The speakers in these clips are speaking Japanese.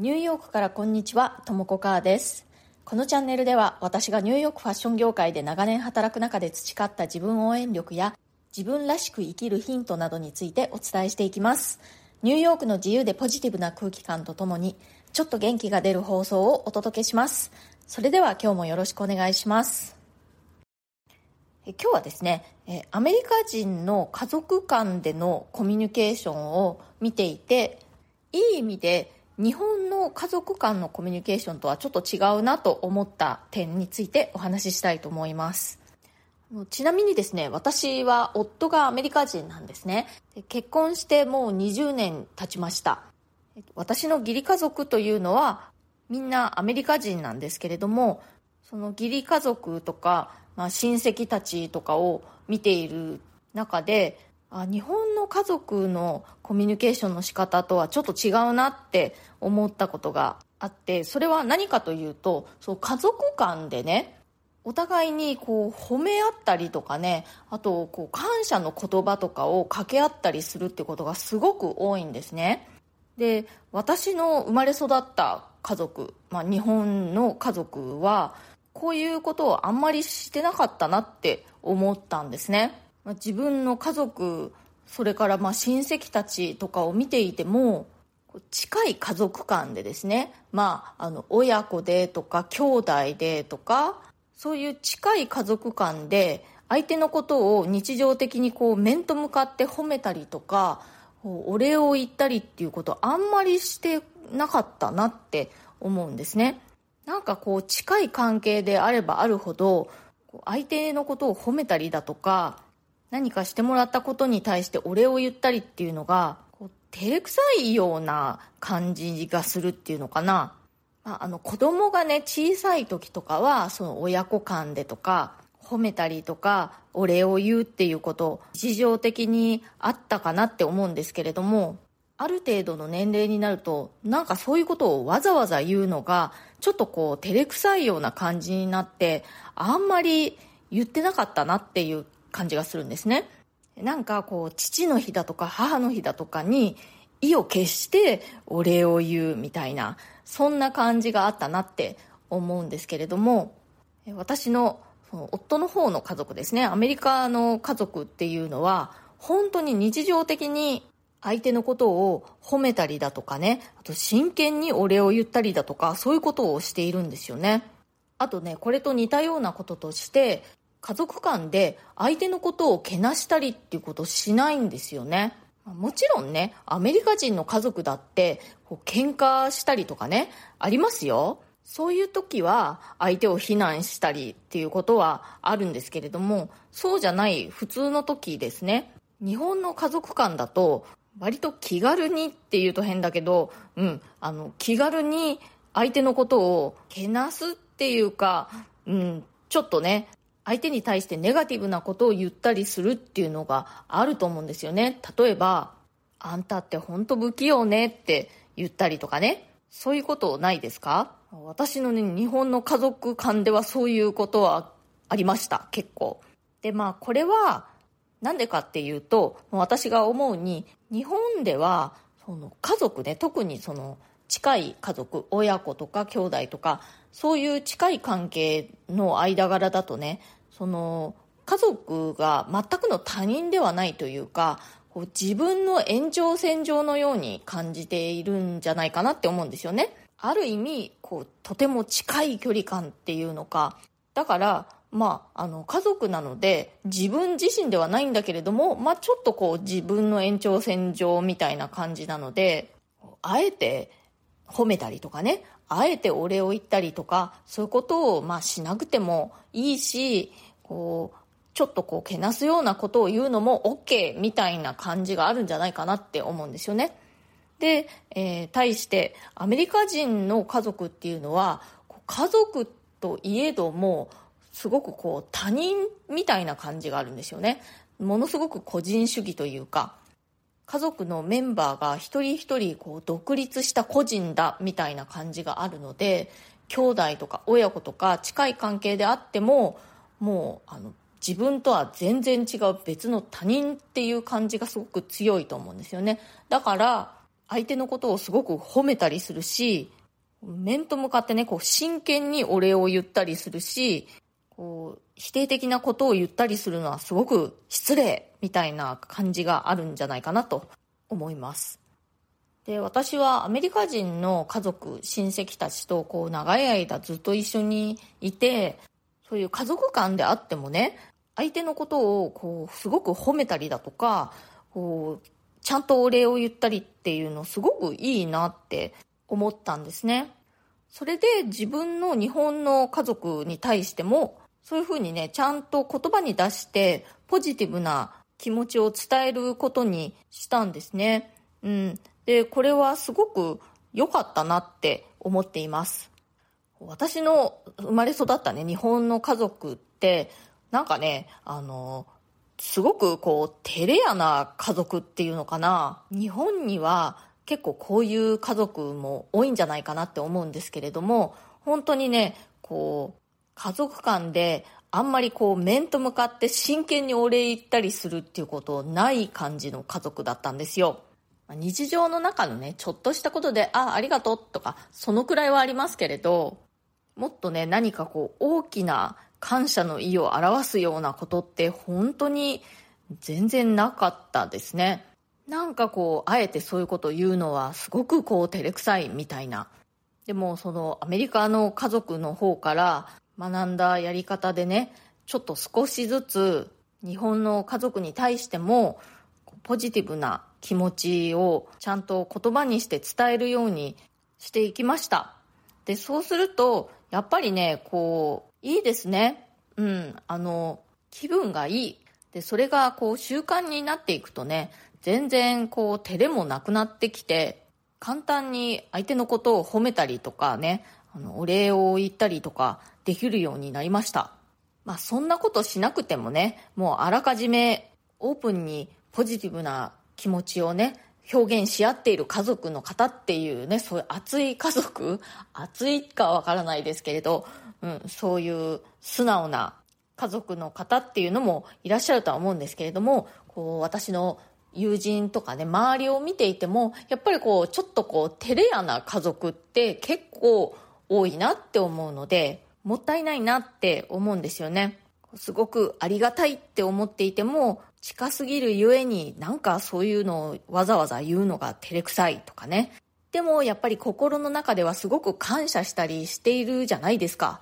ニューヨークからこんにちは、ともこかーです。このチャンネルでは私がニューヨークファッション業界で長年働く中で培った自分応援力や自分らしく生きるヒントなどについてお伝えしていきます。ニューヨークの自由でポジティブな空気感とともにちょっと元気が出る放送をお届けします。それでは今日もよろしくお願いします。今日はですね、アメリカ人の家族間でのコミュニケーションを見ていて、いい意味で日本の家族間のコミュニケーションとはちょっと違うなと思った点についてお話ししたいと思います。ちなみにですね、私は夫がアメリカ人なんですね。で結婚してもう20年経ちました。私の義理家族というのはみんなアメリカ人なんですけれども、その義理家族とか、まあ、親戚たちとかを見ている中で、あ日本の家族のコミュニケーションの仕方とはちょっと違うなって思ったことがあってそれは何かというとそう家族間でねお互いにこう褒め合ったりとかねあとこう感謝の言葉とかを掛け合ったりするってことがすごく多いんですね。で私の生まれ育った家族、まあ、日本の家族はこういうことをあんまりしてなかったなって思ったんですね。まあ自分の家族それからまあ親戚たちとかを見ていても近い家族間でですね、まあ、あの親子でとか兄弟でとかそういう近い家族間で相手のことを日常的にこう面と向かって褒めたりとかお礼を言ったりっていうことあんまりしてなかったなって思うんですね。なんかこう近い関係であればあるほど相手のことを褒めたりだとか何かしてもらったことに対してお礼を言ったりっていうのがこう照れくさいような感じがするっていうのかな、まあ、あの子供がね小さい時とかはその親子間でとか褒めたりとかお礼を言うっていうこと日常的にあったかなって思うんですけれどもある程度の年齢になるとなんかそういうことをわざわざ言うのがちょっとこう照れくさいような感じになってあんまり言ってなかったなっていう感じがするんですね。なんかこう父の日だとか母の日だとかに意を決してお礼を言うみたいなそんな感じがあったなって思うんですけれども私の夫の方の家族ですね。アメリカの家族っていうのは本当に日常的に相手のことを褒めたりだとかねあと真剣にお礼を言ったりだとかそういうことをしているんですよね。あとねこれと似たようなこととして家族間で相手のことをけなしたりっていうことをしないんですよね。もちろんねアメリカ人の家族だってこう喧嘩したりとかねありますよ。そういう時は相手を非難したりっていうことはあるんですけれどもそうじゃない普通の時ですね。日本の家族間だと割と気軽にっていうと変だけど、うん、あの気軽に相手のことをけなすっていうか、うん、ちょっとね相手に対してネガティブなことを言ったりするっていうのがあると思うんですよね。例えば「あんたって本当不器用ね」って言ったりとかね。そういうことないですか？私のね日本の家族間ではそういうことはありました。結構。でまあこれはなんでかっていうと私が思うに日本ではその家族ね特にその近い家族親子とか兄弟とかそういう近い関係の間柄だとねその家族が全くの他人ではないというかこう自分の延長線上のように感じているんじゃないかなって思うんですよね。ある意味こうとても近い距離感っていうのか。だからまあ、あの家族なので自分自身ではないんだけれども、まあ、ちょっとこう自分の延長線上みたいな感じなのであえて褒めたりとかねあえてお礼を言ったりとかそういうことをまあしなくてもいいしこうちょっとこうけなすようなことを言うのも OK みたいな感じがあるんじゃないかなって思うんですよね。で、えー、対してアメリカ人の家族っていうのは家族といえどもすごくこう他人みたいな感じがあるんですよねものすごく個人主義というか家族のメンバーが一人一人こう独立した個人だみたいな感じがあるので兄弟とか親子とか近い関係であってももうあの自分とは全然違う別の他人っていう感じがすごく強いと思うんですよねだから相手のことをすごく褒めたりするし、面と向かってね、こう真剣にお礼を言ったりするし、こう否定的なことを言ったりするのはすごく失礼みたいな感じがあるんじゃないかなと思います。で、私はアメリカ人の家族、親戚たちとこう長い間ずっと一緒にいて、そういう家族間であってもね、相手のことをこうすごく褒めたりだとか、こうちゃんとお礼を言ったりっていうのすごくいいなって思ったんですね。それで自分の日本の家族に対してもそういうふうにね、ちゃんと言葉に出してポジティブな気持ちを伝えることにしたんですね。うん。で、これはすごく良かったなって思っています。私の生まれ育ったね、日本の家族って、なんかね、あの、すごくこう、照れ屋な家族っていうのかな。日本には結構こういう家族も多いんじゃないかなって思うんですけれども、本当にね、こう、家族間であんまりこう面と向かって真剣にお礼言ったりするっていうことない感じの家族だったんですよ。日常の中のね、ちょっとしたことで、あ、ありがとうとか、そのくらいはありますけれど、もっとね、何かこう、大きな感謝の意を表すようなことって本当に全然なかったですね。なんかこう、あえてそういうことを言うのはすごくこう、照れくさいみたいな。でも、そのアメリカの家族の方から学んだやり方でね、ちょっと少しずつ日本の家族に対しても、ポジティブな気持ちをちゃんと言葉にして伝えるようにしていきました。で、そうすると、やっぱりね、こう、いいですね。うん、あの、気分がいい。で、それがこう習慣になっていくとね、全然こう照れもなくなってきて、簡単に相手のことを褒めたりとかね、あの、お礼を言ったりとかできるようになりました。まあそんなことしなくてもね、もうあらかじめオープンにポジティブな気持ちをね、表現し合っている家族の方っていうね、そういう熱い家族？熱いかわからないですけれど、うん、そういう素直な家族の方っていうのもいらっしゃるとは思うんですけれども、こう、私の友人とかね、周りを見ていても、やっぱりこう、ちょっとこう、照れ屋な家族って結構多いなって思うので、もったいないなって思うんですよね。すごくありがたいって思っていても、近すぎるゆえになんかそういうのをわざわざ言うのが照れくさいとかね。でもやっぱり心の中ではすごく感謝したりしているじゃないですか。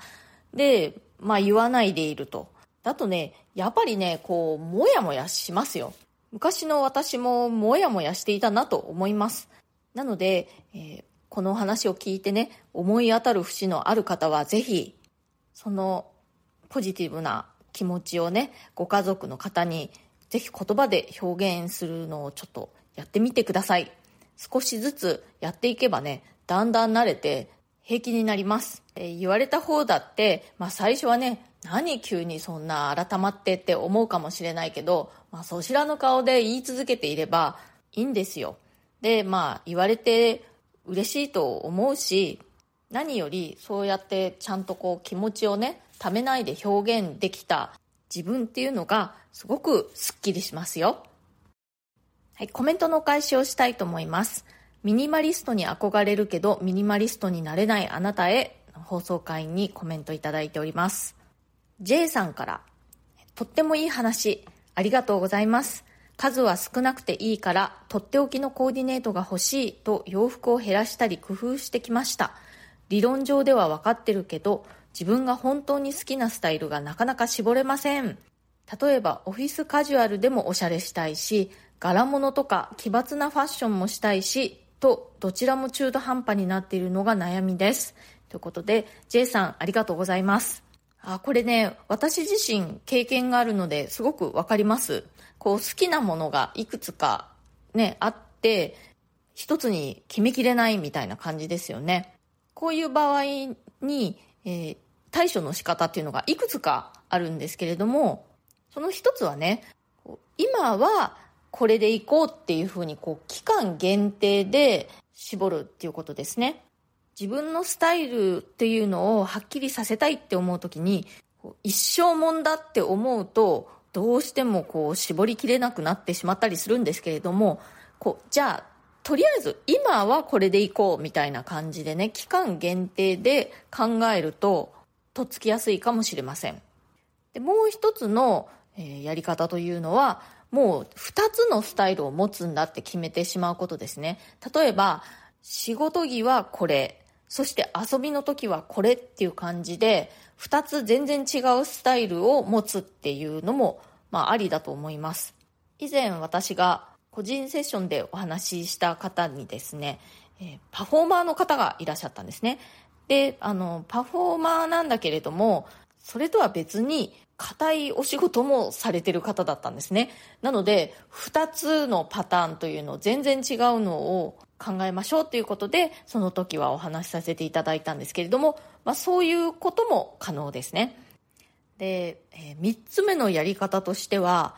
で、まあ言わないでいると。だとね、やっぱりね、こう、もやもやしますよ。昔の私ももやもやしていたなと思います。なので、えー、この話を聞いてね、思い当たる節のある方はぜひ、そのポジティブな気持ちをね、ご家族の方にぜひ言葉で表現するのをちょっとやってみてください。少しずつやっていけばね、だんだん慣れて平気になります。えー、言われた方だって、まあ最初はね、何急にそんな改まってって思うかもしれないけど、まあそちらの顔で言い続けていればいいんですよ。で、まあ言われて嬉しいと思うし、何よりそうやってちゃんとこう気持ちをね、ためないで表現できた自分っていうのがすごくスッキリしますよ。はい、コメントのお返しをしたいと思います。ミニマリストに憧れるけどミニマリストになれないあなたへ放送会にコメントいただいております。J さんから、とってもいい話、ありがとうございます。数は少なくていいから、とっておきのコーディネートが欲しいと洋服を減らしたり工夫してきました。理論上では分かってるけど、自分が本当に好きなスタイルがなかなか絞れません。例えばオフィスカジュアルでもおしゃれしたいし、柄物とか奇抜なファッションもしたいし、とどちらも中途半端になっているのが悩みです。ということで、J さんありがとうございます。あ、これね、私自身経験があるのですごくわかります。こう好きなものがいくつかね、あって、一つに決めきれないみたいな感じですよね。こういう場合に、えー、対処の仕方っていうのがいくつかあるんですけれども、その一つはね、今はこれでいこうっていうふうにこう期間限定で絞るっていうことですね。自分のスタイルっていうのをはっきりさせたいって思う時に一生もんだって思うとどうしてもこう絞りきれなくなってしまったりするんですけれどもこうじゃあとりあえず今はこれでいこうみたいな感じでね期間限定で考えるととっつきやすいかもしれません。でもう一つの、えー、やり方というのはもう2つのスタイルを持つんだって決めてしまうことですね。例えば仕事着はこれそして遊びの時はこれっていう感じで2つ全然違うスタイルを持つっていうのも、まあ、ありだと思います。以前私が個人セッションでお話しした方にですね、えー、パフォーマーの方がいらっしゃったんですね。であのパフォーマーなんだけれどもそれとは別に硬いお仕事もされてる方だったんですね。なので2つのパターンというのを全然違うのを考えましょうということでその時はお話しさせていただいたんですけれども、まあ、そういうことも可能ですね。で、えー、3つ目のやり方としては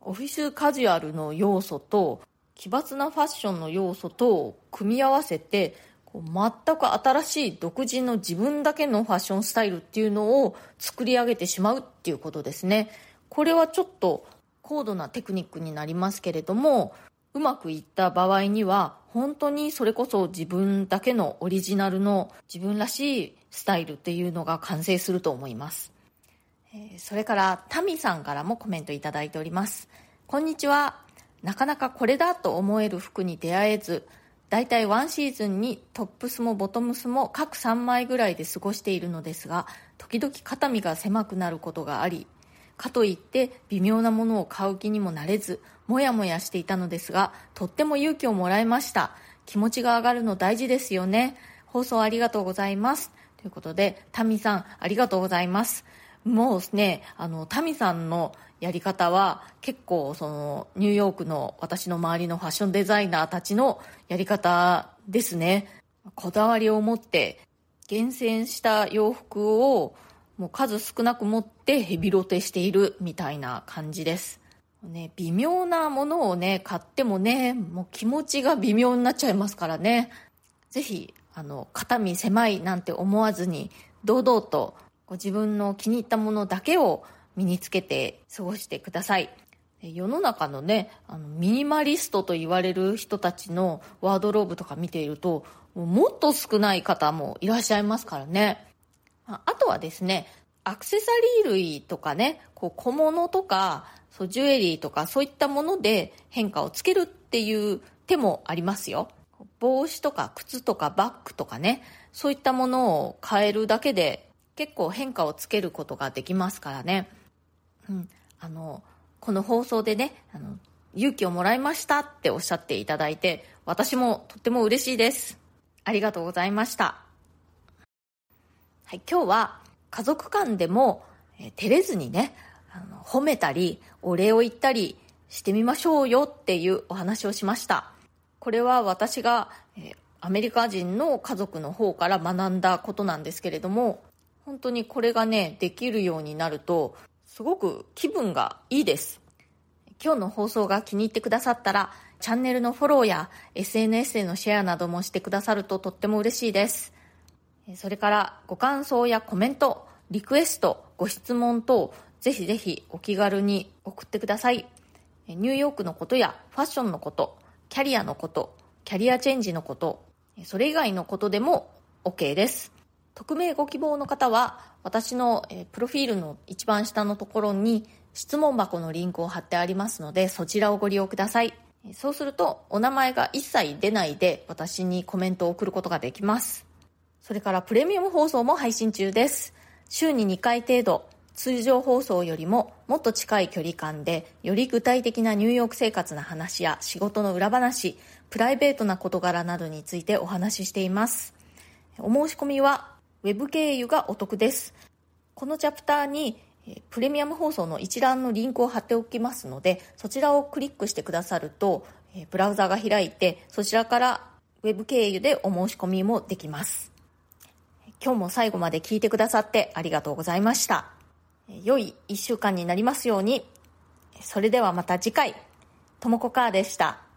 オフィスカジュアルの要素と奇抜なファッションの要素と組み合わせて全く新しい独自の自分だけのファッションスタイルっていうのを作り上げてしまうっていうことですね。これはちょっと高度なテクニックになりますけれどもうまくいった場合には本当にそれこそ自分だけのオリジナルの自分らしいスタイルっていうのが完成すると思います。それからタミさんからもコメントいただいております。こんにちはなかなかこれだと思える服に出会えず大体ワンシーズンにトップスもボトムスも各3枚ぐらいで過ごしているのですが時々肩身が狭くなることがありかといって微妙なものを買う気にもなれずもやもやしていたのですがとっても勇気をもらいました。気持ちが上がるの大事ですよね。放送ありがとうございます。ということでタミさんありがとうございます。もうねあのタミさんのやり方は結構そのニューヨークの私の周りのファッションデザイナーたちのやり方ですね。こだわりを持って厳選した洋服をもう数少なく持ってヘビロテしているみたいな感じです。ね、微妙なものをね買ってもねもう気持ちが微妙になっちゃいますからね。ぜひあの肩身狭いなんて思わずに堂々とご自分の気に入ったものだけを身につけて過ごしてください。世の中のねあのミニマリストと言われる人たちのワードローブとか見ているともっと少ない方もいらっしゃいますからね。あとはですねアクセサリー類とかねこう小物とかそうジュエリーとかそういったもので変化をつけるっていう手もありますよ。帽子とか靴とかバッグとかねそういったものを変えるだけで結構変化をつけることができますからね。うん、あのこの放送でねあの勇気をもらいましたっておっしゃっていただいて私もとっても嬉しいです。ありがとうございました。はい今日は家族間でも、えー、照れずにねあの褒めたりお礼を言ったりしてみましょうよっていうお話をしました。これは私が、えー、アメリカ人の家族の方から学んだことなんですけれども本当にこれがねできるようになるとすごく気分がいいです。今日の放送が気に入ってくださったらチャンネルのフォローや SNS へのシェアなどもしてくださるととっても嬉しいです。それからご感想やコメントリクエストご質問等ぜひぜひお気軽に送ってください。ニューヨークのことやファッションのことキャリアのことキャリアチェンジのことそれ以外のことでも OK です。匿名ご希望の方は私のプロフィールの一番下のところに質問箱のリンクを貼ってありますのでそちらをご利用ください。そうするとお名前が一切出ないで私にコメントを送ることができます。それからプレミアム放送も配信中です。週に2回程度通常放送よりももっと近い距離感でより具体的なニューヨーク生活の話や仕事の裏話プライベートな事柄などについてお話ししています。お申し込みはウェブ経由がお得です。このチャプターにプレミアム放送の一覧のリンクを貼っておきますので、そちらをクリックしてくださると、ブラウザが開いて、そちらからウェブ経由でお申し込みもできます。今日も最後まで聞いてくださってありがとうございました。良い一週間になりますように。それではまた次回、ともこかーでした。